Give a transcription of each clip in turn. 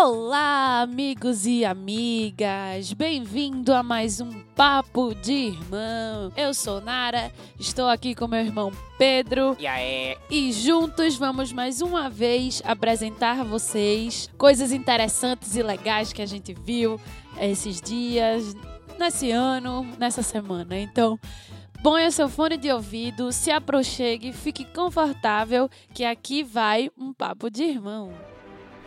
Olá, amigos e amigas! Bem-vindo a mais um Papo de Irmão. Eu sou Nara, estou aqui com meu irmão Pedro. E aí? E juntos vamos mais uma vez apresentar a vocês coisas interessantes e legais que a gente viu esses dias, nesse ano, nessa semana. Então, o seu fone de ouvido, se aproxime, fique confortável, que aqui vai um papo de irmão.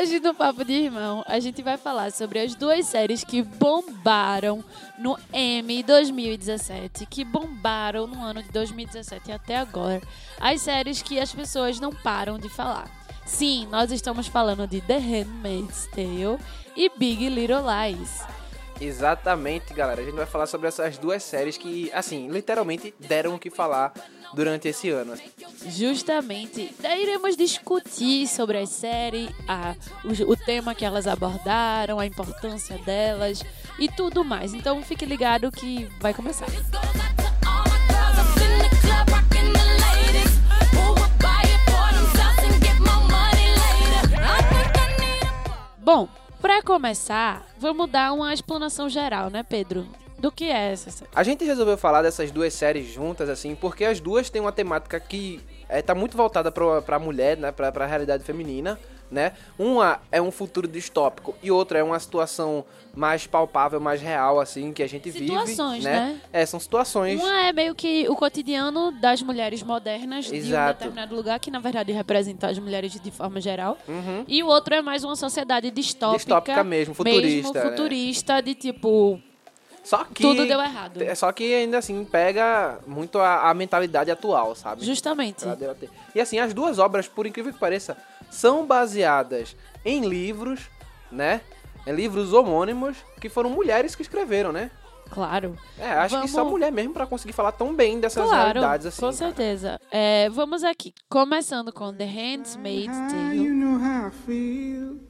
Hoje no Papo de Irmão, a gente vai falar sobre as duas séries que bombaram no M 2017, que bombaram no ano de 2017 e até agora. As séries que as pessoas não param de falar. Sim, nós estamos falando de The Handmaid's Tale e Big Little Lies. Exatamente, galera. A gente vai falar sobre essas duas séries que, assim, literalmente deram o que falar durante esse ano. Justamente, daí iremos discutir sobre a série, a, o, o tema que elas abordaram, a importância delas e tudo mais. Então fique ligado que vai começar. Bom, para começar, vamos dar uma explanação geral, né, Pedro? Do que é essa série? A gente resolveu falar dessas duas séries juntas, assim, porque as duas têm uma temática que é, tá muito voltada pra, pra mulher, né? Pra, pra realidade feminina, né? Uma é um futuro distópico e outra é uma situação mais palpável, mais real, assim, que a gente Situações, vive. né? né? É, são situações. Uma é meio que o cotidiano das mulheres modernas de um Exato. determinado lugar, que na verdade representa as mulheres de forma geral. Uhum. E o outro é mais uma sociedade distópica. Distópica mesmo, futurista, né? futurista, de tipo, Só que. tudo deu errado. É só que ainda assim pega muito a, a mentalidade atual, sabe? Justamente. E assim, as duas obras, por incrível que pareça, são baseadas em livros, né? Em livros homônimos que foram mulheres que escreveram, né? Claro. É, acho Vamos- que só mulher mesmo pra conseguir falar tão bem dessas Claro, realidades assim. com certeza. É, vamos aqui. Começando com The Handmaid's You Tale. know how I feel.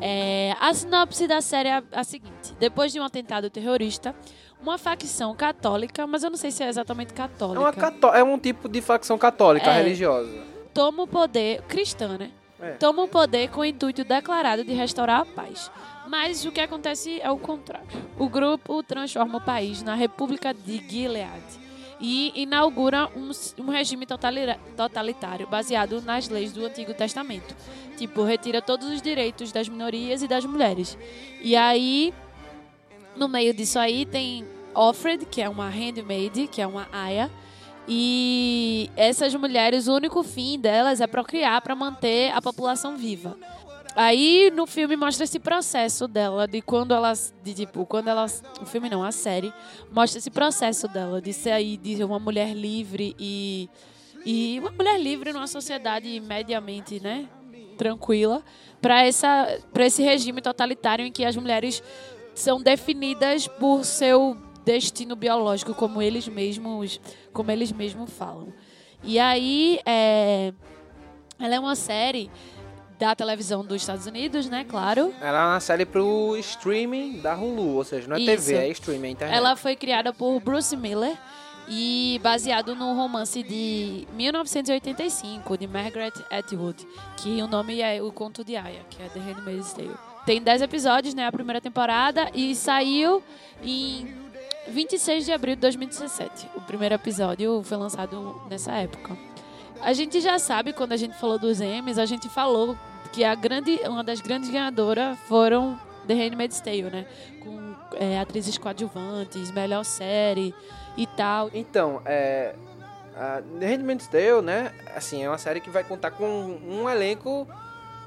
É, a sinopse da série é a, seguinte: depois de um atentado terrorista, uma facção católica, mas eu não sei se é exatamente É, católica, uma cató- é um tipo de facção católica É. religiosa. toma o poder cristã, né? É. Toma o poder com o intuito declarado de restaurar a paz. Mas o que acontece é o contrário. O grupo transforma o país na República de Gilead e inaugura um, um regime totalitário baseado nas leis do Antigo Testamento. Tipo, retira todos os direitos das minorias e das mulheres. E aí, no meio disso aí, tem Offred, que é uma handmaid, que é uma aia, e essas mulheres, o único fim delas é procriar para manter a população viva. Aí no filme mostra esse processo dela, de quando elas. De tipo, quando elas. O filme não, a série. Mostra esse processo dela de sair de uma mulher livre e. E uma mulher livre numa sociedade mediamente, né? Tranquila. Pra, essa, pra esse regime totalitário em que as mulheres são definidas por seu destino biológico, como eles mesmos, como eles mesmos falam. E aí, é, ela é uma série da televisão dos Estados Unidos, né? Claro. Ela é uma série pro streaming da Hulu, ou seja, não é Isso. TV, é streaming, é internet. Ela foi criada por Bruce Miller e baseado no romance de 1985 de Margaret Atwood, que o nome é O Conto de Aya, que é The Handmaid's Tale. Tem 10 episódios, né, a primeira temporada e saiu em 26 de abril de 2017. O primeiro episódio foi lançado nessa época. A gente já sabe, quando a gente falou dos Emmys, a gente falou que a grande, uma das grandes ganhadoras foram The Handmaid's Tale, né? Com é, atrizes coadjuvantes, melhor série e tal. Então, é. A The Handmaid's Tale, né? Assim, é uma série que vai contar com um elenco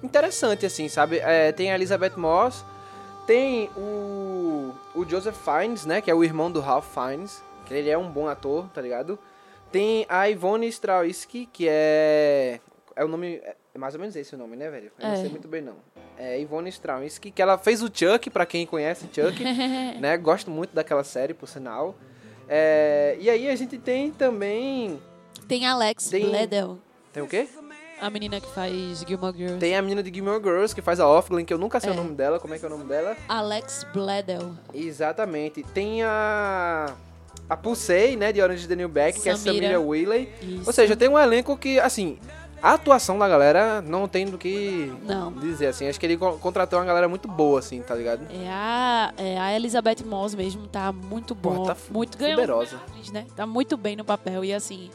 interessante, assim, sabe? É, tem a Elizabeth Moss, tem o, o Joseph Fiennes, né? Que é o irmão do Ralph Fiennes, que ele é um bom ator, tá ligado? Tem a Ivone Strawinsky, que é... É o nome... É mais ou menos esse o nome, né, velho? Eu não É. sei muito bem, não. É Ivone Strawinsky, que ela fez o Chuck, pra quem conhece Chuck, né? Gosto muito daquela série, por sinal. É, e aí a gente tem também... Tem Alex Tem- Bledel, Tem o quê? a menina que faz Gilmore Girls. Tem a menina de Gilmore Girls, que faz a Offlin, que eu nunca sei É. o nome dela. Como é que é o nome dela? Alex Bledel. Exatamente. Tem a... A Pulsei, né, de Orange is the New Black, que é Samira. Samira Willey. Isso. Ou seja, tem um elenco que, assim... A atuação da galera não tem do que Não. dizer, assim. Acho que ele co- contratou uma galera muito boa, assim, tá ligado? É a, é a Elizabeth Moss mesmo, tá muito Pô, bom. tá muito atriz, né? Tá muito bem no papel. E assim,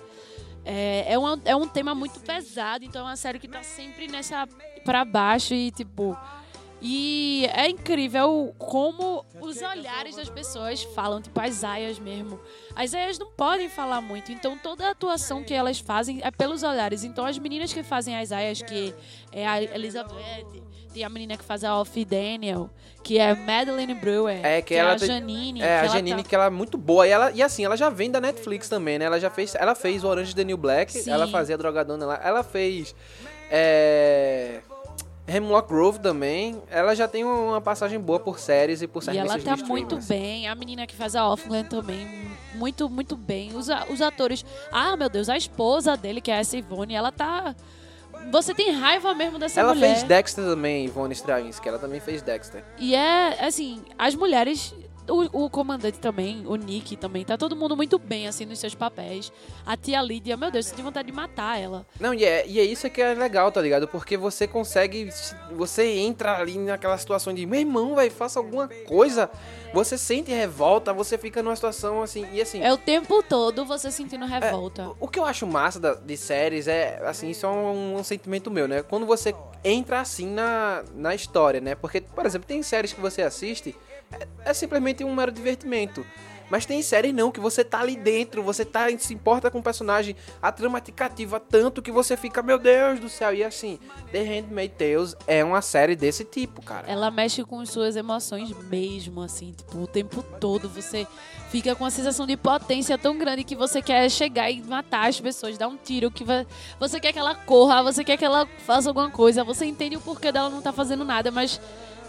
é, é, uma- é um tema muito pesado, então é uma série que tá sempre nessa pra baixo e tipo. E é incrível como os olhares das pessoas falam, tipo as aias mesmo. As aias não podem falar muito, então toda a atuação que elas fazem é pelos olhares. Então as meninas que fazem as aias, que é a Elizabeth, tem a menina que faz a Off Daniel, que é Madeline Brewer, É, que é ela a tem- Janine. É, que a Janine, tá- que ela é muito boa. E, ela, e assim, ela já vem da Netflix também, né? Ela já fez. Ela fez o Orange the New Black. Sim. Ela fazia Drogadona lá. Ela fez. É. Hemlock Grove também. Ela já tem uma passagem boa por séries e por E serviços ela tá muito bem. A menina que faz a Offland também, muito, muito bem. Os, os atores. Ah, meu Deus, a esposa dele, que é essa Ivone, ela tá. Você tem raiva mesmo dessa Ela mulher. fez Dexter também, Ivone Stravinsky. Ela também fez Dexter. E é, assim, as mulheres. O, o comandante também, o Nick também, tá todo mundo muito bem, assim, nos seus papéis. A tia Lídia, meu Deus, você tem vontade de matar ela. Não, e é, e é isso que é legal, tá ligado? Porque você consegue. Você entra ali naquela situação de, meu irmão, velho, faça alguma coisa. Você sente revolta, você fica numa situação assim. E assim. É o tempo todo você sentindo revolta. O que eu acho massa da- de séries é, assim, isso é um, um sentimento meu, né? Quando você entra assim na, na história, né? Porque, por exemplo, tem séries que você assiste, é, é simplesmente um mero divertimento. Mas tem séries não, que você tá ali dentro, você tá, se importa com o personagem, a trama te cativa tanto que você fica, meu Deus do céu. E assim, The Handmaid's Tales é uma série desse tipo, cara. Ela mexe com suas emoções mesmo, assim, tipo, o tempo todo. Você fica com a sensação de potência tão grande que você quer chegar e matar as pessoas, dar um tiro, que vai- você quer que ela corra, você quer que ela faça alguma coisa, você entende o porquê dela não tá fazendo nada, mas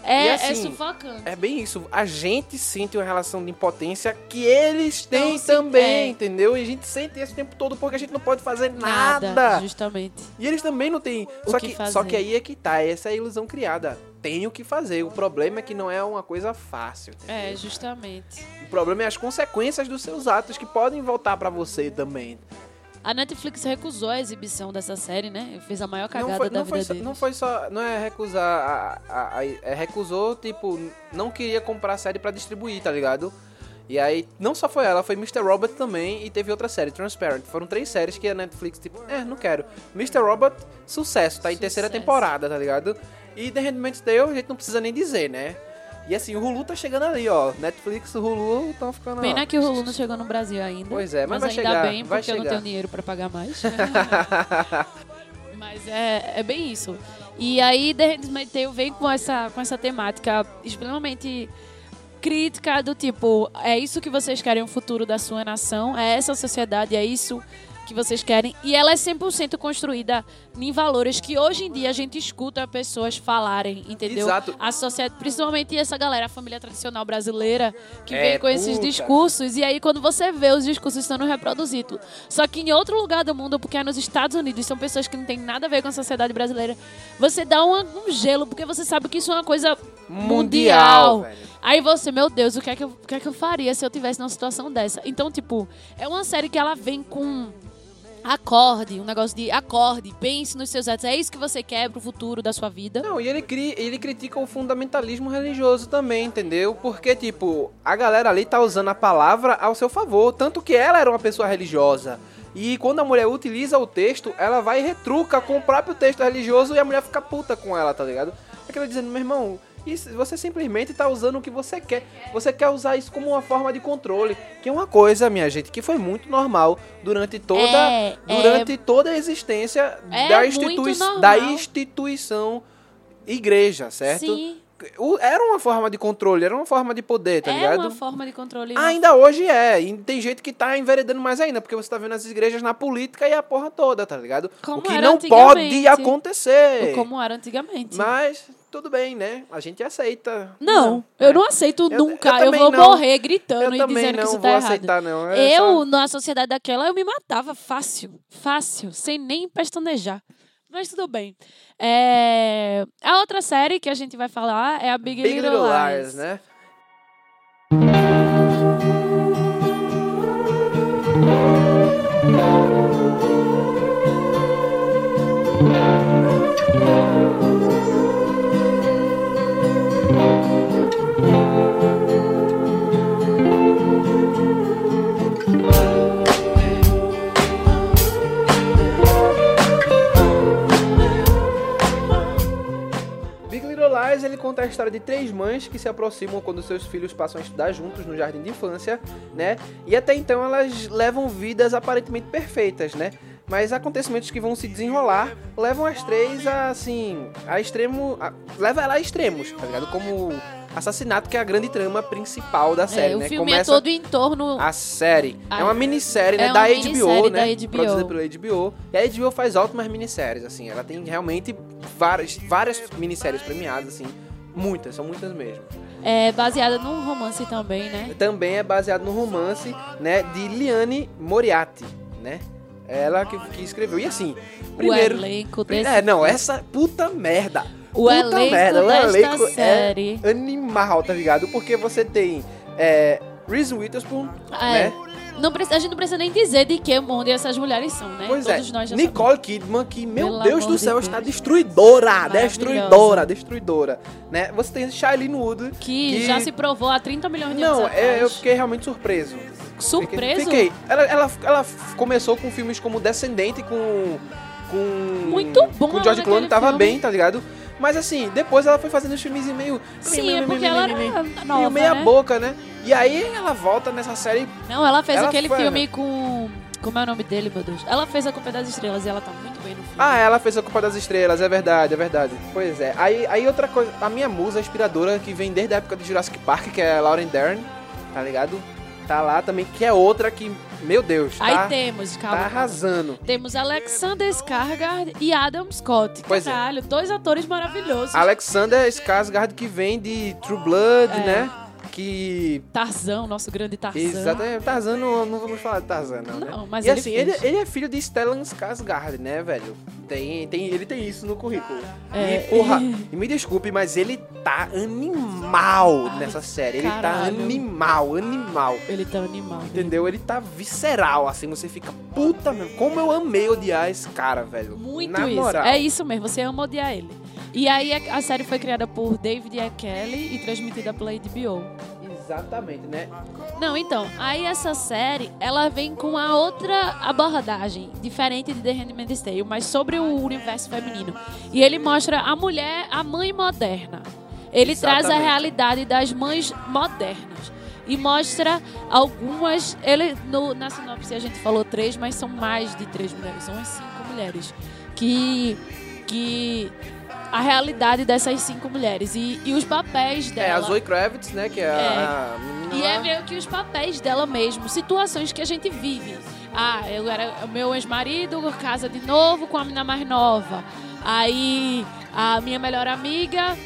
é, é assim, sufocante. É bem isso. A gente sente uma relação de impotência que eles têm se- também, é. entendeu? E a gente sente esse tempo todo porque a gente não pode fazer Nada, nada. justamente. E eles também não têm. O Só que que, só que aí é que tá, essa é a ilusão criada. Tem o que fazer. O problema é que não é uma coisa fácil. entendeu? É, justamente. O problema é as consequências dos seus atos que podem voltar pra você também. A Netflix recusou a exibição dessa série, né? Fez a maior cagada Não foi, da vida só, deles. não foi só. Não é recusar. A, a- a- é recusou, tipo, não queria comprar a série pra distribuir, tá ligado? E aí, não só foi ela, foi Mr. Robot também e teve outra série, Transparent. Foram três séries que a Netflix, tipo, é, não quero. Mr. Robot, sucesso, tá em terceira temporada, tá ligado? E The Handmaid's Tale, a gente não precisa nem dizer, né? E assim, o Hulu tá chegando ali, ó. Netflix, o Hulu estão ficando. Pena ó. que o Hulu não chegou no Brasil ainda. Pois é, mas vai ainda chegar, bem, vai porque eu não tenho dinheiro pra pagar mais. mas é, é bem isso. E aí, The Handmaid's Tale vem com essa, com essa temática extremamente crítica do tipo, é isso que vocês querem o futuro da sua nação, é essa sociedade, é isso que vocês querem. E ela é 100% construída em valores que hoje em dia a gente escuta pessoas falarem, entendeu? Exato. A sociedade, principalmente essa galera, a família tradicional brasileira, que É, vem com esses puta. discursos, e aí quando você vê os discursos sendo reproduzidos, só que em outro lugar do mundo, porque é nos Estados Unidos, são pessoas que não têm nada a ver com a sociedade brasileira, você dá um, um gelo, porque você sabe que isso é uma coisa Mundial, velho. Aí você, meu Deus, o que, é que eu, o que é que eu faria se eu tivesse numa situação dessa? Então, tipo, é uma série que ela vem com acorde, um negócio de acorde, pense nos seus atos. É isso que você quer pro futuro da sua vida. Não, e ele, cri, ele critica o fundamentalismo religioso também, entendeu? Porque, tipo, a galera ali tá usando a palavra ao seu favor. Tanto que ela era uma pessoa religiosa. E quando a mulher utiliza o texto, ela vai e retruca com o próprio texto religioso e a mulher fica puta com ela, tá ligado? Aquela dizendo, meu irmão, isso, você simplesmente tá usando o que você quer. Você quer usar isso como uma forma de controle. Que é uma coisa, minha gente, que foi muito normal durante toda, É, durante toda a existência É da, institui da instituição igreja, certo? Sim, era uma forma de controle, era uma forma de poder, tá é ligado? uma forma de controle. Ainda hoje é, e tem gente que tá enveredando mais ainda, porque você tá vendo as igrejas na política e a porra toda, tá ligado? Como o que era não pode acontecer. Como era antigamente. Mas tudo bem, né? A gente aceita. Não, eu não aceito Eu- nunca. eu Eu, vou não. morrer gritando Eu e dizendo não que isso tá errado. aceitar, não. É eu, só- na sociedade daquela, eu me matava fácil. Fácil, sem nem pestanejar. Mas tudo bem. É, A outra série que a gente vai falar é a Big, Big Little, Little Lies. Lies, né? Conta a história de três mães que se aproximam quando seus filhos passam a estudar juntos no jardim de infância, né? E até então elas levam vidas aparentemente perfeitas, né? Mas acontecimentos que vão se desenrolar levam as três a, assim, a extremo... A, leva ela a extremos, tá ligado? Como assassinato, que é a grande trama principal da série, É, o né? filme Começa é todo em torno. a série. A- é uma minissérie, né? é da HBO, minissérie né? da HBO. Produzida pela HBO. E a HBO faz ótimas minisséries, assim. Ela tem realmente várias, várias minisséries premiadas, assim. Muitas, são muitas mesmo. É baseada num romance também, né? Também é baseado no romance, né? De Liane Moriarty, né? Ela que, que escreveu. E assim, primeiro... o elenco desse É, não, essa puta merda. O puta elenco merda, o elenco série. é animal, tá ligado? Porque você tem é, Reese Witherspoon, É. né? Não a gente não precisa nem dizer de que mundo essas mulheres são, né? Pois Todos é, nós já Nicole Kidman, que, meu Pelo Deus do céu, Deus. está destruidora, destruidora, destruidora, né? Você tem Shailene Wood, Que, que- já se provou há 30 milhões de Não, anos é, eu fiquei realmente surpreso. Surpreso? Fiquei. fiquei. Ela, ela, ela começou com filmes como Descendente, com... com Muito bom Com George naquele Clooney, tava filme. bem, tá ligado? Mas assim, depois ela foi fazendo os filmes meio... Sim, meio, é porque meio, ela meio, era meio, nova, meio meia né? boca, né? E aí ela volta nessa série... Não, ela fez Ela aquele foi- filme com... Como é o nome dele, meu Deus? Ela fez A Culpa é das Estrelas e ela tá muito bem no filme. Ah, ela fez a Culpa das Estrelas, é verdade, é verdade. Pois é. Aí, aí outra coisa, a minha musa inspiradora, que vem desde a época de Jurassic Park, que é a Lauren Dern, tá ligado? Tá lá também, que é outra que, meu Deus, tá, Aí temos, calma. tá arrasando. Temos Alexander Skarsgård e Adam Scott. Pois é. Caralho, dois atores maravilhosos. Alexander Skarsgård, que vem de True Blood, É. né? Que... Tarzan, nosso grande Tarzan. Exatamente, Tarzan, não, não vamos falar de Tarzan, não, né? Não, mas e ele assim, ele, ele é filho de Stellan Skarsgård, né, velho? Tem, tem, ele tem isso no currículo. É. E, porra, e me desculpe, mas ele tá animal nessa série. Ele tá caralho. animal, animal. Ele tá animal. né? Entendeu? Ele tá visceral, assim, você fica, puta, meu, como eu amei odiar esse cara, velho. Muito Na isso. moral. É isso mesmo, você ama odiar ele. E aí a, série foi criada por David E. Kelly e transmitida pela HBO. Exatamente, né? Não, então, aí essa série, ela vem com a outra abordagem, diferente de The Handmaid's Tale, mas sobre o universo feminino. E ele mostra a mulher, a mãe moderna. Ele traz a Exatamente. realidade das mães modernas. E mostra algumas. Ele, no, na sinopse a gente falou três, mas são mais de três mulheres, são as cinco mulheres. Que. que a realidade dessas cinco mulheres e, e os papéis dela. É, a Zoe Kravitz, né, que é, a menina E lá. é meio que os papéis dela mesmo, situações que a gente vive. Ah, eu era o meu ex-marido, casa de novo com a menina mais nova. Aí a minha melhor amiga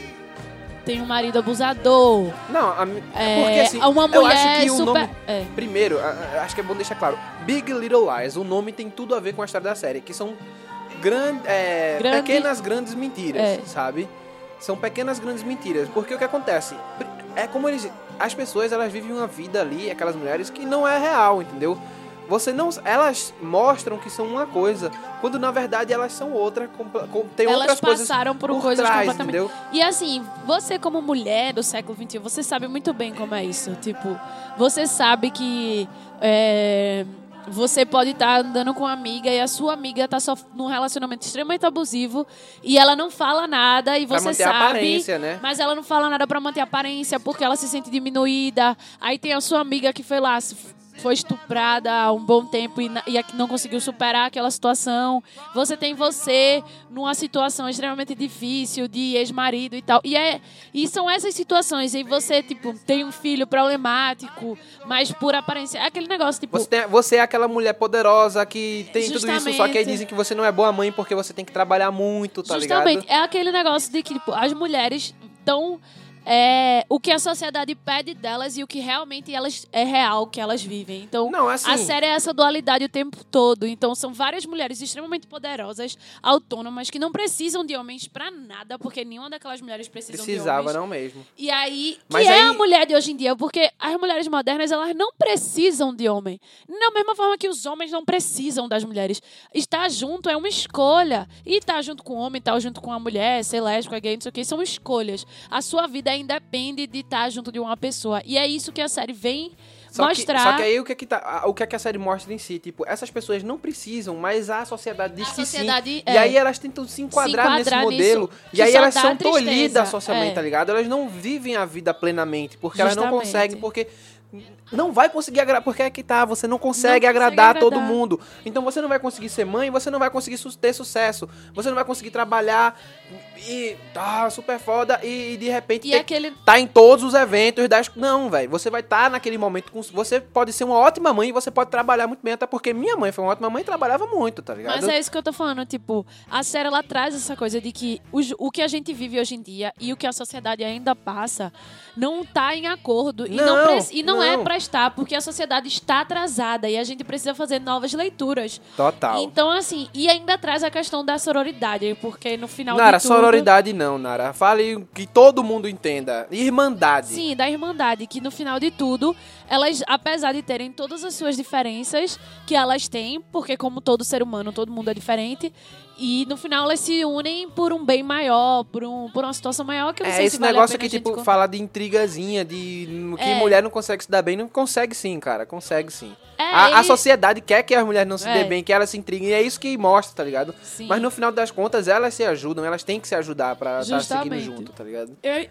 tem um marido abusador. Não, a, É, porque assim, uma eu mulher acho que o super. nome... É. Primeiro, a- a- acho que é bom deixar claro. Big Little Lies, o nome tem tudo a ver com a história da série, que são gran- é, Grande- pequenas grandes mentiras, É. sabe? São pequenas grandes mentiras. Porque o que acontece? É como eles. As pessoas elas vivem uma vida ali, aquelas mulheres, que não é real, entendeu? Você não. Elas mostram que são uma coisa, quando na verdade elas são outra. compla- com- Tem Elas outras coisas passaram por, por coisas trás, completamente. entendeu? E assim, você como mulher do século XXI, você sabe muito bem como é isso. Tipo, você sabe que é, você pode estar andando com uma amiga e a sua amiga tá sof- num relacionamento extremamente abusivo e ela não fala nada e Pra você manter a sabe. aparência, né? Mas ela não fala nada pra manter a aparência porque ela se sente diminuída. Aí tem a sua amiga que foi lá, foi estuprada há um bom tempo e, e não conseguiu superar aquela situação. Você tem você numa situação extremamente difícil de ex-marido e tal. E, é, e são essas situações. E você, tipo, tem um filho problemático, mas por aparência. É aquele negócio, tipo. Você, tem- você é aquela mulher poderosa que tem tudo isso, só que aí Justamente. dizem que você não é boa mãe porque você tem que trabalhar muito, tá Justamente, ligado? é aquele negócio de que tipo, as mulheres estão. É, o que a sociedade pede delas e o que realmente elas é real que elas vivem. Então, Não, assim- a série é essa dualidade o tempo todo. Então, são várias mulheres extremamente poderosas, autônomas, que não precisam de homens pra nada, porque nenhuma daquelas mulheres precisa de Precisava, não mesmo. E aí, que Mas é aí- a mulher de hoje em dia, porque as mulheres modernas, elas não precisam de homem. Da mesma forma que os homens não precisam das mulheres. Estar junto é uma escolha. E estar junto com o homem, estar junto com a mulher, ser lésbica, gay, não sei o que, são escolhas. A sua vida independe de estar junto de uma pessoa. E é isso que a série vem Só mostrar. Que, só que aí o que, é que tá, a- o que, é que a série mostra em si? Tipo, essas pessoas não precisam, mas a sociedade diz A que sociedade, sim. é. E aí elas tentam se enquadrar, enquadrar nesse modelo. E aí elas são tolhidas socialmente, É. tá ligado? Elas não vivem a vida plenamente, porque elas não Justamente. conseguem, porque não vai conseguir agradar, porque é que tá, você não consegue, consegue agradar, agradar. todo mundo. Então você não vai conseguir ser mãe, você não vai conseguir ter sucesso, você não vai conseguir trabalhar e tá super foda e, de repente E ter- aquele- tá em todos os eventos das não, velho. Você vai estar naquele momento com você pode ser uma ótima mãe e você pode trabalhar muito bem, até porque minha mãe foi uma ótima mãe e trabalhava muito, tá ligado? Mas é isso que eu tô falando, tipo, a série ela traz essa coisa de que o, o que a gente vive hoje em dia e o que a sociedade ainda passa não tá em acordo. e não, Não, e não, é não. Pra estar, porque a sociedade está atrasada e a gente precisa fazer novas leituras. Total. Então, assim, e ainda traz a questão da sororidade, porque no final Nara, tudo... sororidade não, Nara. Fale que todo mundo entenda. Irmandade. Sim, da Irmandade, que no final de tudo, elas, apesar de terem todas as suas diferenças, que elas têm, porque como todo ser humano, todo mundo é diferente, e no final elas se unem por um bem maior, por, um, por uma situação maior, que eu não É, sei esse se vale a negócio aqui, a gente tipo, con- fala de intrigazinha, de que É. mulher não consegue se dar bem. Não consegue sim, cara. Consegue sim. É, a, a ele- sociedade quer que as mulheres não se É. dê bem, que elas se intriguem. E é isso que mostra, tá ligado? Sim. Mas no final das contas, elas se ajudam. Elas têm que se ajudar pra estar seguindo Justamente. junto, tá ligado? É,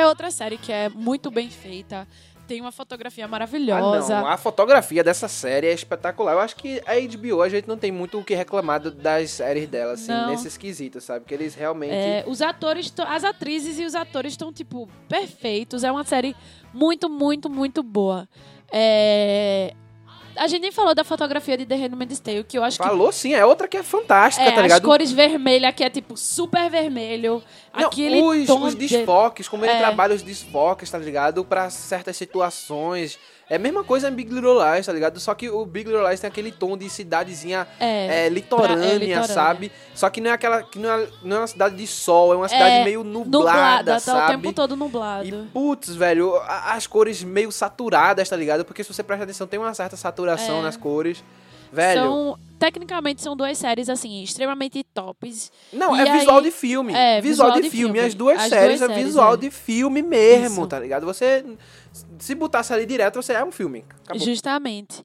é outra série que é muito bem feita, tem uma fotografia maravilhosa. Ah, não. A fotografia dessa série é espetacular. Eu acho que a HBO, a gente não tem muito o que reclamar das séries dela, assim, Não. nesse esquisito, sabe? Que eles realmente... É, os atores, as atrizes e os atores estão, tipo, perfeitos. É uma série muito, muito, muito boa. É, A gente nem falou da fotografia de The Handmaid's Tale, que eu acho que Falou sim, é outra que é fantástica, é, tá as ligado? cores vermelhas, que é tipo super vermelho. Não, aquele os, tom os de- desfoques, como ele É. trabalha os desfoques, tá ligado? Pra certas situações. É a mesma coisa em Big Little Lies, tá ligado? Só que o Big Little Lies tem aquele tom de cidadezinha É, é, litorânea, pra- é, litorânea. sabe? Só que não é aquela. que não é, não é uma cidade de sol, é uma cidade É, meio nublada, nublada, tá sabe? o tempo todo E nublado. putz, velho, as cores meio saturadas, tá ligado? Porque se você presta atenção, tem uma certa saturação É. nas cores. Velho. São, tecnicamente são duas séries, assim, extremamente tops. Não, E é visual aí- de filme. é, visual, visual de, de filme. filme. As duas As séries duas é séries, visual é. de filme mesmo, Isso. tá ligado? Você. Se botasse ali direto, você é um filme. Acabou. Justamente.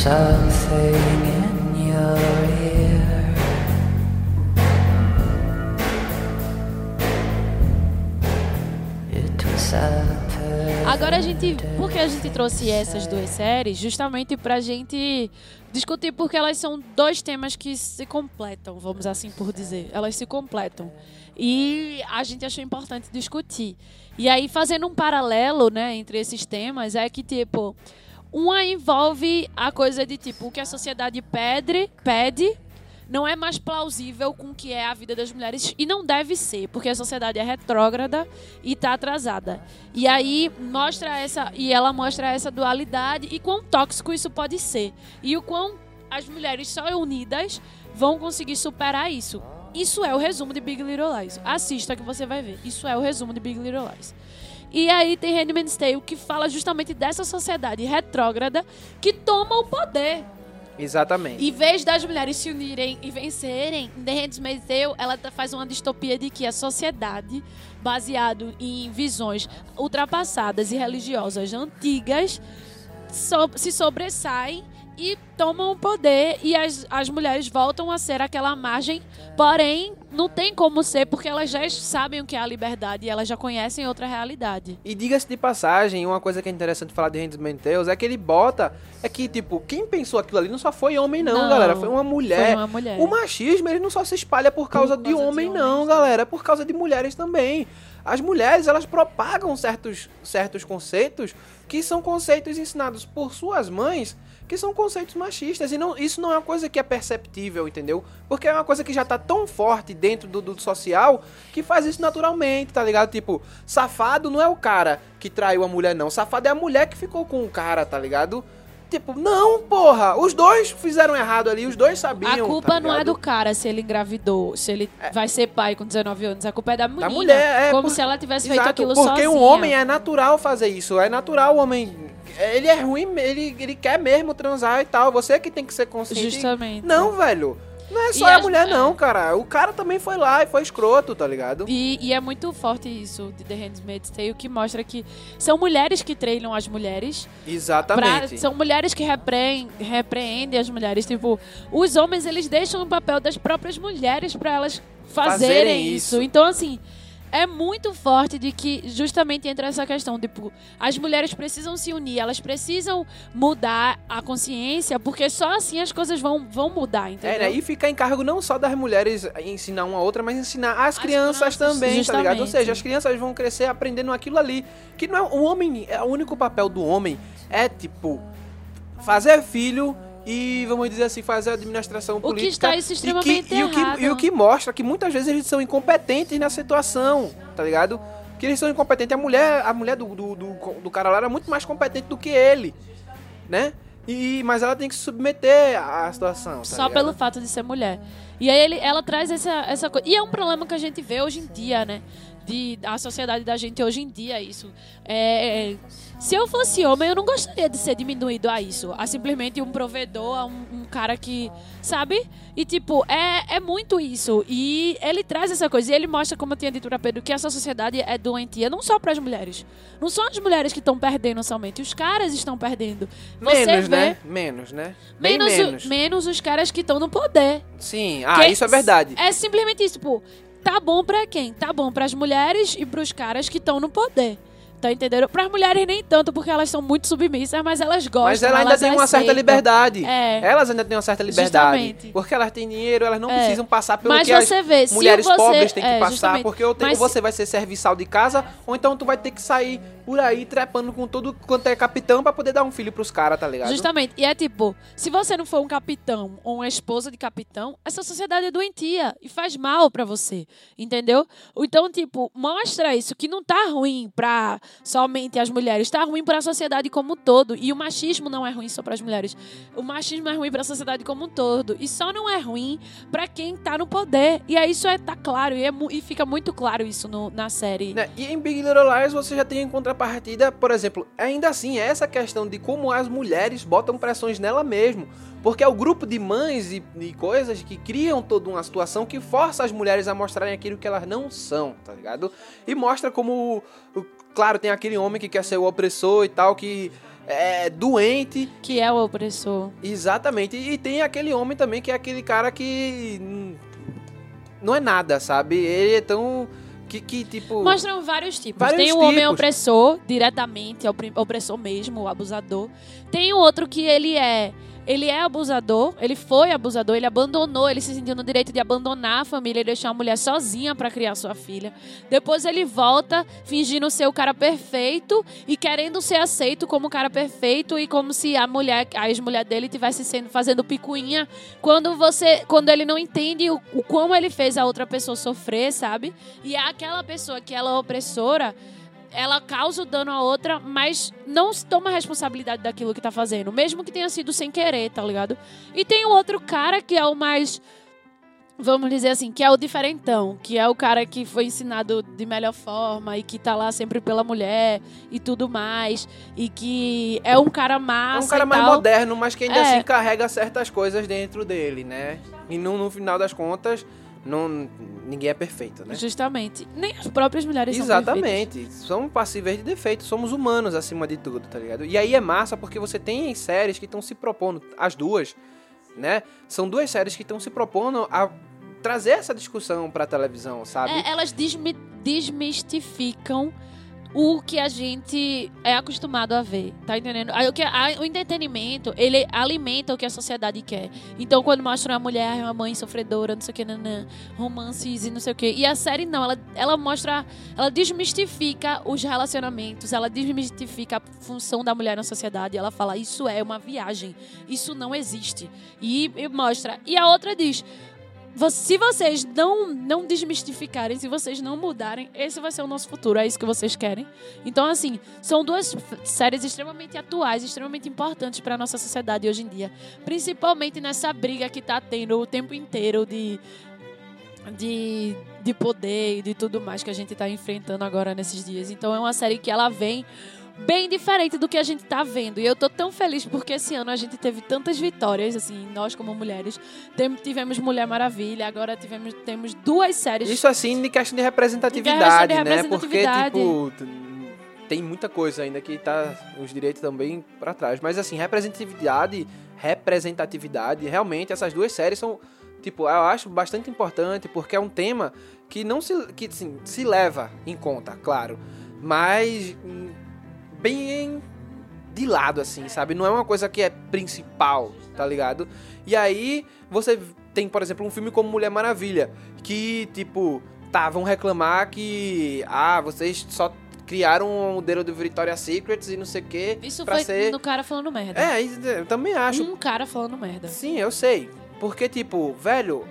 Something in your ear. It was Agora a gente. Por que a gente trouxe essas duas séries? Justamente pra gente discutir, porque elas são dois temas que se completam, vamos assim por dizer. Elas se completam. E a gente achou importante discutir. E aí, fazendo um paralelo, né, entre esses temas, é que, tipo. Uma envolve a coisa de tipo, o que a sociedade pede, pede não é mais plausível com o que é a vida das mulheres e não deve ser, porque a sociedade é retrógrada e tá atrasada. E aí mostra essa e ela mostra essa dualidade e quão tóxico isso pode ser. E o quão as mulheres só unidas vão conseguir superar isso. Isso é o resumo de Big Little Lies. Assista que você vai ver. Isso é o resumo de Big Little Lies. E aí tem Handmaid's Tale que fala justamente dessa sociedade retrógrada que toma o poder. Exatamente. Em vez das mulheres se unirem e vencerem, The Handmaid's Tale, ela tá- faz uma distopia de que a sociedade, baseado em visões ultrapassadas e religiosas antigas, so- se sobressaem e tomam o poder e as, as mulheres voltam a ser aquela margem, porém não tem como ser porque elas já sabem o que é a liberdade e elas já conhecem outra realidade. E diga-se de passagem, uma coisa que é interessante falar de Handmaid's Tales é que ele bota é que tipo, quem pensou aquilo ali não só foi homem não, Não, galera, foi uma mulher. foi uma mulher. O machismo, ele não só se espalha por causa, de, causa de homem homens, não, galera, é por causa de mulheres também. As mulheres, elas propagam certos certos conceitos que são conceitos ensinados por suas mães, que são conceitos machistas e não, isso não é uma coisa que é perceptível, entendeu? Porque é uma coisa que já tá tão forte dentro do, do social que faz isso naturalmente, tá ligado? Tipo, safado não é o cara que traiu a mulher, não. Safado é a mulher que ficou com o cara, tá ligado? Tipo, não, porra. Os dois fizeram errado ali, os dois sabiam. A culpa tá não é do cara se ele engravidou, se ele vai ser pai com 19 anos. A culpa é da menina. Da mulher, é. como por- se ela tivesse Exato, feito aquilo Porque sozinha. um homem é natural fazer isso. É natural o homem. Ele é ruim, ele, ele quer mesmo transar e tal. Você que tem que ser consciente. Justamente. Não, velho. Não é só a mulher, é. não, cara. O cara também foi lá e foi escroto, tá ligado? E, e é muito forte isso de The Handmaid's Tale, que mostra que são mulheres que treinam as mulheres. Pra, Exatamente. são mulheres que repreendem, repreendem as mulheres. Tipo, os homens, eles deixam o papel das próprias mulheres pra elas fazerem, Fazerem isso. isso. Então, assim, é muito forte de que justamente entra essa questão, tipo, as mulheres precisam se unir, elas precisam mudar a consciência, porque só assim as coisas vão, vão mudar, entendeu? É, né? E fica em cargo não só das mulheres ensinar uma a outra, mas ensinar as, As crianças, crianças, também, tá ligado? Ou justamente. seja, as crianças vão crescer aprendendo aquilo ali. Que não é o homem, é o único papel do homem é tipo fazer filho e vamos dizer assim, fazer a administração que política. está isso e extremamente que, e, o que, errado. e o que mostra que muitas vezes eles são incompetentes na situação, tá ligado? Que eles são incompetentes. A mulher, a mulher do, do, do, do cara lá era muito mais competente do que ele, né? E, mas ela tem que se submeter à situação. tá Só ligado? pelo fato de ser mulher. E aí ele, ela traz essa, essa coisa. E é um problema que a gente vê hoje em dia, né? De, a sociedade da gente hoje em dia, isso. É, se eu fosse homem, eu não gostaria de ser diminuído a isso. A simplesmente um provedor, a um, um cara que. Sabe? E tipo, é, é muito isso. E ele traz essa coisa. E ele mostra, como eu tinha dito pra Pedro, que essa sociedade é doentia não só pras mulheres. Não são as mulheres que estão perdendo somente, os caras estão perdendo. Você Menos, vê. né? Menos, né? Bem Menos, menos. o- menos os caras que estão no poder. Sim, ah, Que isso é verdade. É simplesmente isso, tipo, tá bom pra quem? Tá bom pras mulheres e pros caras que estão no poder. Tá entendendo? Pras mulheres nem tanto, porque elas são muito submissas, mas elas gostam. Mas ela ainda elas tem uma certa liberdade. É. Elas ainda têm uma certa liberdade. Justamente. Porque elas têm dinheiro, elas não É. precisam passar pelo Mas que as você vê, mulheres você- pobres têm que é, passar. justamente. Porque ou, tem- Mas ou você vai ser serviçal de casa, ou então tu vai ter que sair por aí trepando com tudo quanto é capitão pra poder dar um filho pros caras, tá ligado? Justamente. E é tipo, se você não for um capitão ou uma esposa de capitão, essa sociedade é doentia e faz mal pra você, entendeu? Então, tipo, mostra isso que não tá ruim pra somente as mulheres, tá ruim pra sociedade como um todo. E o machismo não é ruim só pras mulheres. O machismo é ruim pra sociedade como um todo e só não é ruim pra quem tá no poder. E aí isso é tá claro e, é e fica muito claro isso no- na série. Né? E em Big Little Lies você já tem em contrapartida, por exemplo, ainda assim, é essa questão de como as mulheres botam pressões nela mesmo. Porque é o grupo de mães e, e coisas que criam toda uma situação que força as mulheres a mostrarem aquilo que elas não são, tá ligado? E mostra como, claro, tem aquele homem que quer ser o opressor e tal, que é doente, Que é o opressor. Exatamente. E tem aquele homem também que é aquele cara que não é nada, sabe? Ele é tão que, que tipo Mostram vários tipos. Vários Tem o homem tipos. opressor, diretamente, é opressor mesmo, o abusador. Tem o outro que ele é. Ele é abusador, ele foi abusador, ele abandonou, ele se sentiu no direito de abandonar a família e deixar a mulher sozinha pra criar sua filha. Depois ele volta fingindo ser o cara perfeito e querendo ser aceito como o cara perfeito e como se a mulher, a ex-mulher dele tivesse sendo fazendo picuinha quando você, quando ele não entende o, o como ele fez a outra pessoa sofrer, sabe? E é aquela pessoa que ela é opressora, ela causa o dano a outra, mas não se toma a responsabilidade daquilo que tá fazendo, mesmo que tenha sido sem querer, tá ligado? E tem o outro cara que é o mais vamos dizer assim, que é o diferentão, que é o cara que foi ensinado de melhor forma e que tá lá sempre pela mulher e tudo mais, e que é um cara É massa um cara mais tal. moderno, mas que ainda É. assim carrega certas coisas dentro dele, né? E no, no final das contas, não, ninguém é perfeito, né? Justamente. Nem as próprias mulheres são perfeitas. Exatamente. Somos passíveis de defeitos, somos humanos acima de tudo, tá ligado? E aí é massa porque você tem séries que estão se propondo, as duas, né? São duas séries que estão se propondo a trazer essa discussão pra televisão, sabe? É, elas desmi- desmistificam o que a gente é acostumado a ver, tá entendendo? Aí, o, que, a- o entretenimento, ele alimenta o que a sociedade quer. Então, quando mostra uma mulher, uma mãe sofredora, não sei o que, nanã, romances e não sei o que. E a série não, ela, ela mostra, ela desmistifica os relacionamentos, ela desmistifica a função da mulher na sociedade. Ela fala, isso é uma viagem, isso não existe. E, e mostra. E a outra diz, se vocês não, não desmistificarem, se vocês não mudarem, esse vai ser o nosso futuro. É isso que vocês querem. Então, assim, são duas séries extremamente atuais, extremamente importantes para nossa sociedade hoje em dia. Principalmente nessa briga que tá tendo o tempo inteiro de, de, de poder e de tudo mais que a gente tá enfrentando agora nesses dias. Então, é uma série que ela vem bem diferente do que a gente tá vendo. E eu tô tão feliz porque esse ano a gente teve tantas vitórias, assim, nós como mulheres. Tivemos Mulher Maravilha, agora tivemos, temos duas séries. Isso assim de questão de representatividade, de né? Porque, representatividade. tipo, tem muita coisa ainda que tá os direitos também pra trás. Mas assim, representatividade, representatividade, realmente essas duas séries são, tipo, eu acho bastante importante porque é um tema que não se que assim, se leva em conta, claro, mas hum, bem de lado, assim, sabe? Não é uma coisa que é principal, tá ligado? E aí você tem, por exemplo, um filme como Mulher Maravilha, que, tipo, tá, vão reclamar que, ah, vocês só criaram um modelo do Victoria's Secrets e não sei o quê Isso pra foi ser... no cara falando merda. É, eu também acho. Um cara falando merda. Sim, eu sei. Porque, tipo, velho,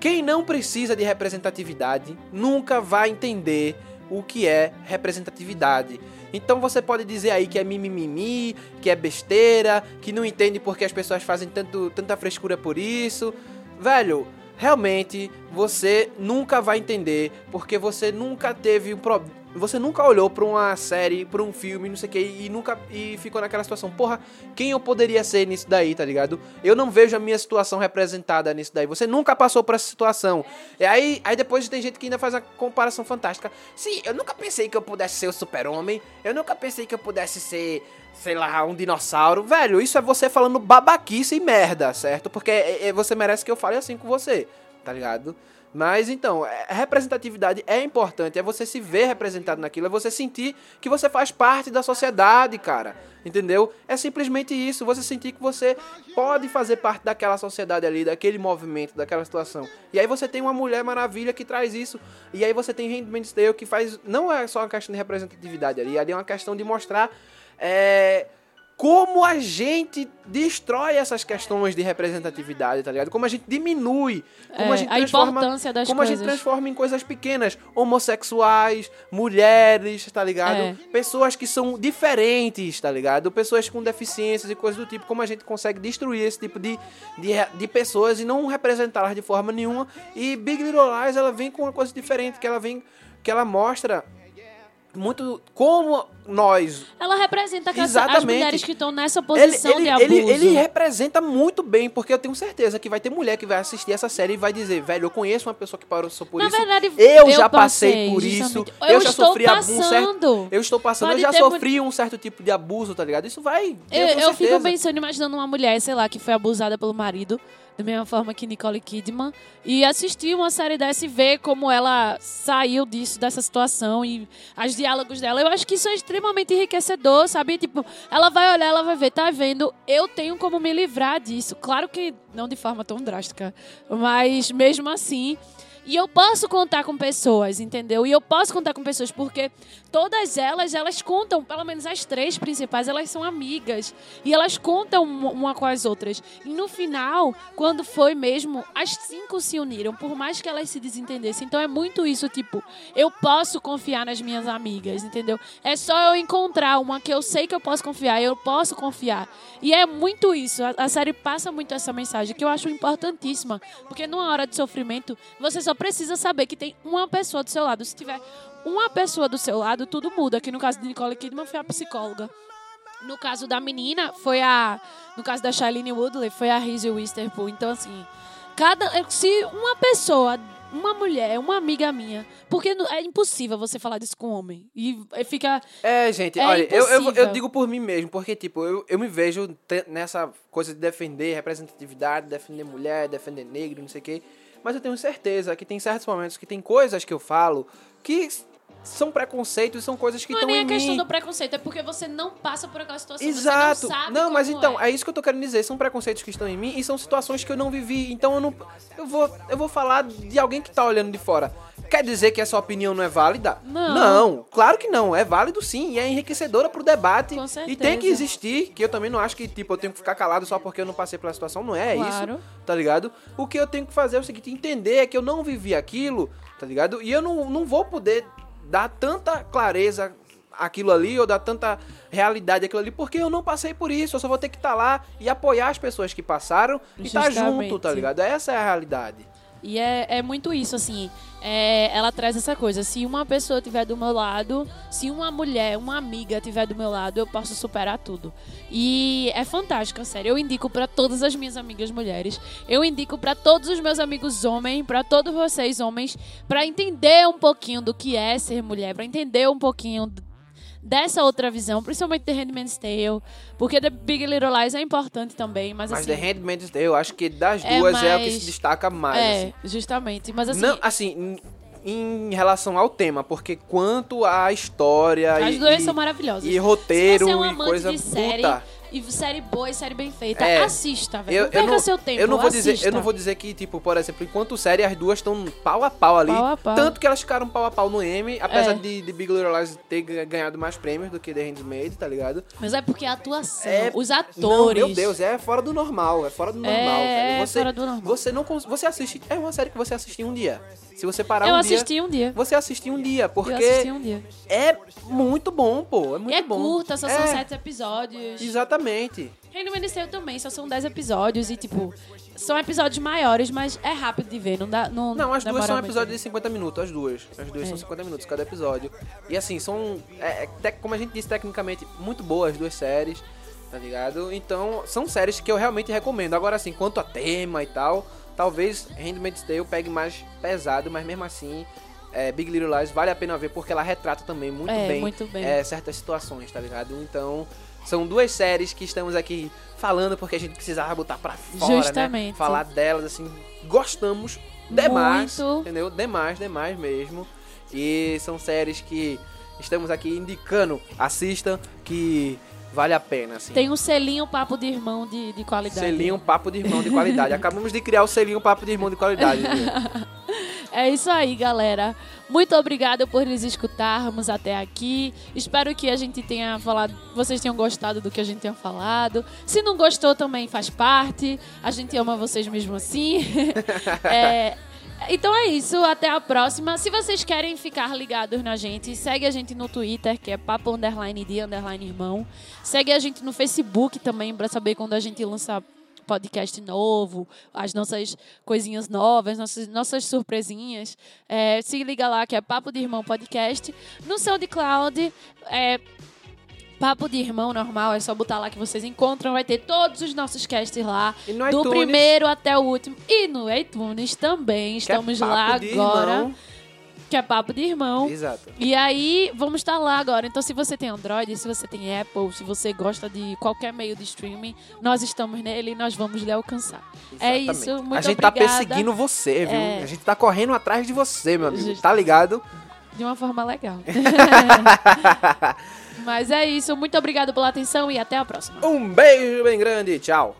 quem não precisa de representatividade nunca vai entender o que é representatividade. Então você pode dizer aí que é mimimi, que é besteira, que não entende porque as pessoas fazem tanto, tanta frescura por isso. Velho, realmente você nunca vai entender porque você nunca teve um problema. Você nunca olhou pra uma série, pra um filme, não sei o que, e nunca e ficou naquela situação. Porra, quem eu poderia ser nisso daí, tá ligado? Eu não vejo a minha situação representada nisso daí. Você nunca passou por essa situação. E aí, aí depois tem gente que ainda faz a comparação fantástica. Sim, eu nunca pensei que eu pudesse ser o super-homem. Eu nunca pensei que eu pudesse ser, sei lá, um dinossauro. Velho, isso é você falando babaquice e merda, certo? Porque é- é- você merece que eu fale assim com você, tá ligado? Mas então, é- representatividade é importante, é você se ver representado naquilo, é você sentir que você faz parte da sociedade, cara. Entendeu? É simplesmente isso, você sentir que você pode fazer parte daquela sociedade ali, daquele movimento, daquela situação. E aí você tem uma Mulher Maravilha que traz isso. E aí você tem Handmaid's Tale que faz. Não é só uma questão de representatividade ali, ali é uma questão de mostrar. é, como a gente destrói essas questões de representatividade, tá ligado? Como a gente diminui, como É, a gente a transforma, importância das como a coisas. gente transforma em coisas pequenas, homossexuais, mulheres, tá ligado? É. Pessoas que são diferentes, tá ligado? Pessoas com deficiências e coisas do tipo, como a gente consegue destruir esse tipo de, de, de pessoas e não representá-las de forma nenhuma. E Big Little Lies, ela vem com uma coisa diferente, que ela vem, que ela mostra muito como nós Ela representa aquelas, as Exatamente. mulheres que estão nessa ele, posição ele, de abuso. ele, ele representa muito bem, porque eu tenho certeza que vai ter mulher que vai assistir essa série e vai dizer, velho, eu conheço uma pessoa que passou por Na isso. verdade, eu, eu já passei, por isso. Eu, Eu já sofri abuso, um certo. passando. Eu estou passando, Pode eu já sofri um certo tipo de abuso, tá ligado? Isso vai. Eu, tenho eu fico pensando, imaginando uma mulher, sei lá, que foi abusada pelo marido, da mesma forma que Nicole Kidman, e assistir uma série dessa e ver como ela saiu disso, dessa situação e os diálogos dela. Eu acho que isso é extremamente enriquecedor, sabe? Tipo, ela vai olhar, ela vai ver, tá vendo? Eu tenho como me livrar disso. Claro que não de forma tão drástica, mas mesmo assim. E eu posso contar com pessoas, entendeu? E eu posso contar com pessoas porque todas elas, elas contam, pelo menos as três principais, elas são amigas. E elas contam uma com as outras. E no final, quando foi mesmo, as cinco se uniram, por mais que elas se desentendessem. Então é muito isso, tipo, eu posso confiar nas minhas amigas, entendeu? É só eu encontrar uma que eu sei que eu posso confiar, eu posso confiar. E é muito isso. A série passa muito essa mensagem, que eu acho importantíssima. Porque numa hora de sofrimento, você só precisa saber que tem uma pessoa do seu lado. Se tiver uma pessoa do seu lado, tudo muda. Aqui no caso de Nicole Kidman foi a psicóloga. No caso da menina, foi a. No caso da Shailene Woodley, foi a Reese Witherspoon. Então, assim, cada. Se uma pessoa, uma mulher, uma amiga minha. Porque é impossível você falar disso com um homem. E fica. É, gente, É olha, eu, eu, eu digo por mim mesmo, porque, tipo, eu, eu me vejo nessa coisa de defender representatividade, defender mulher, defender negro, não sei o quê. Mas eu tenho certeza que tem certos momentos que tem coisas que eu falo que são preconceitos e são coisas que não é estão nem em a questão mim. do preconceito, é porque você não passa por aquela situação. Exato. Você não sabe não, mas então, é. é. isso que eu tô querendo dizer. São preconceitos que estão em mim e são situações que eu não vivi. Então eu não. Eu vou, eu vou falar de alguém que tá olhando de fora. Quer dizer que essa opinião não é válida? Não. claro que não. É válido sim. E é enriquecedora pro debate. Com e certeza. tem que existir. Que eu também não acho que, tipo, eu tenho que ficar calado só porque eu não passei pela situação. Não é Claro. isso. Tá ligado? O que eu tenho que fazer é o seguinte: entender que eu não vivi aquilo, tá ligado? E eu não, não vou poder dar tanta clareza aquilo ali ou dar tanta realidade aquilo ali porque eu não passei por isso. Eu só vou ter que estar lá e apoiar as pessoas que passaram e estar Justamente. junto, tá ligado? Essa é a realidade. E é, é muito isso, assim. é, ela traz essa coisa. Se uma pessoa estiver do meu lado, se uma mulher, uma amiga estiver do meu lado, eu posso superar tudo. E é fantástico, a série. Eu indico pra todas as minhas amigas mulheres. Eu indico pra todos os meus amigos homens, pra todos vocês homens, pra entender um pouquinho do que é ser mulher, pra entender um pouquinho dessa outra visão, principalmente The Handmaid's Tale, porque The Big Little Lies é importante também, mas, Mas assim, The Handmaid's Tale, eu acho que das É duas é o que mais- se destaca mais. é, assim. justamente, mas assim, Não, assim, em, relação ao tema, porque quanto à história As e, duas são maravilhosas. e roteiro Se você é um e amante coisa de série, puta. E série boa e série bem feita, É. assista, velho. Não perca não, seu tempo, eu não vou dizer, eu assista. não vou dizer que tipo, por exemplo, enquanto série as duas estão pau a pau ali, Pau a pau. tanto que elas ficaram pau a pau no M, apesar É. de, de Big Little Lies ter ga- ganhado mais prêmios do que The Handmaid, tá ligado? Mas é porque a atuação, É- os Não, atores... meu Deus, é fora do normal, é fora do normal, É, velho. é Você, fora do normal. Você não você assiste, é uma série que você assiste em um dia. Se você parar Eu um assisti dia, um dia. você assiste em um dia, porque Eu assisti um dia. é muito bom, pô, é muito é bom. curta, só É, são sete episódios. Exatamente. Handmaid's Tale também, só são dez episódios e, tipo, são episódios maiores, mas é rápido de ver, não dá... Não, Não, as duas são episódios de 50 minutos, as duas. As duas É. são 50 minutos cada episódio. E assim, são, é, é como a gente disse, tecnicamente, muito boas as duas séries, tá ligado? Então, são séries que eu realmente recomendo. Agora, assim, quanto a tema e tal, talvez Handmaid's Tale pegue mais pesado, mas mesmo assim, é, Big Little Lies vale a pena ver porque ela retrata também muito É, bem, muito bem. é, certas situações, tá ligado? Então, são duas séries que estamos aqui falando porque a gente precisava botar pra fora, né? Justamente. Falar delas, assim, gostamos demais, Muito. entendeu? Demais, demais mesmo. E são séries que estamos aqui indicando, assistam, que vale a pena, assim. Tem um selinho papo de irmão de, de qualidade. Selinho Papo de Irmão de qualidade. Acabamos de criar o selinho Papo de Irmão de qualidade. É isso aí, galera. Muito obrigada por nos escutarmos até aqui. Espero que a gente tenha falado, vocês tenham gostado do que a gente tenha falado. Se não gostou, também faz parte. A gente ama vocês mesmo assim. É, então é isso, até a próxima. Se vocês querem ficar ligados na gente, segue a gente no Twitter, que é papo underline de underline irmão. Segue a gente no Facebook também, pra saber quando a gente lança podcast novo, as nossas coisinhas novas, nossas, nossas surpresinhas. É, se liga lá, que é Papo de Irmão Podcast. No SoundCloud, é Papo de Irmão normal, é só botar lá que vocês encontram. Vai ter todos os nossos casts lá. E no do iTunes, primeiro até o último. E no iTunes também. é Estamos Papo lá agora. Irmão. Que é Papo de Irmão. Exato. E aí, vamos estar lá agora. Então, se você tem Android, se você tem Apple, se você gosta de qualquer meio de streaming, nós estamos nele e nós vamos lhe alcançar. É Exatamente. isso, muito A gente tá obrigada. perseguindo você, viu? É. A gente tá correndo atrás de você, meu amigo. Justo. Tá ligado? De uma forma legal. Mas é isso. Muito obrigado pela atenção e até a próxima. Um beijo bem grande. Tchau.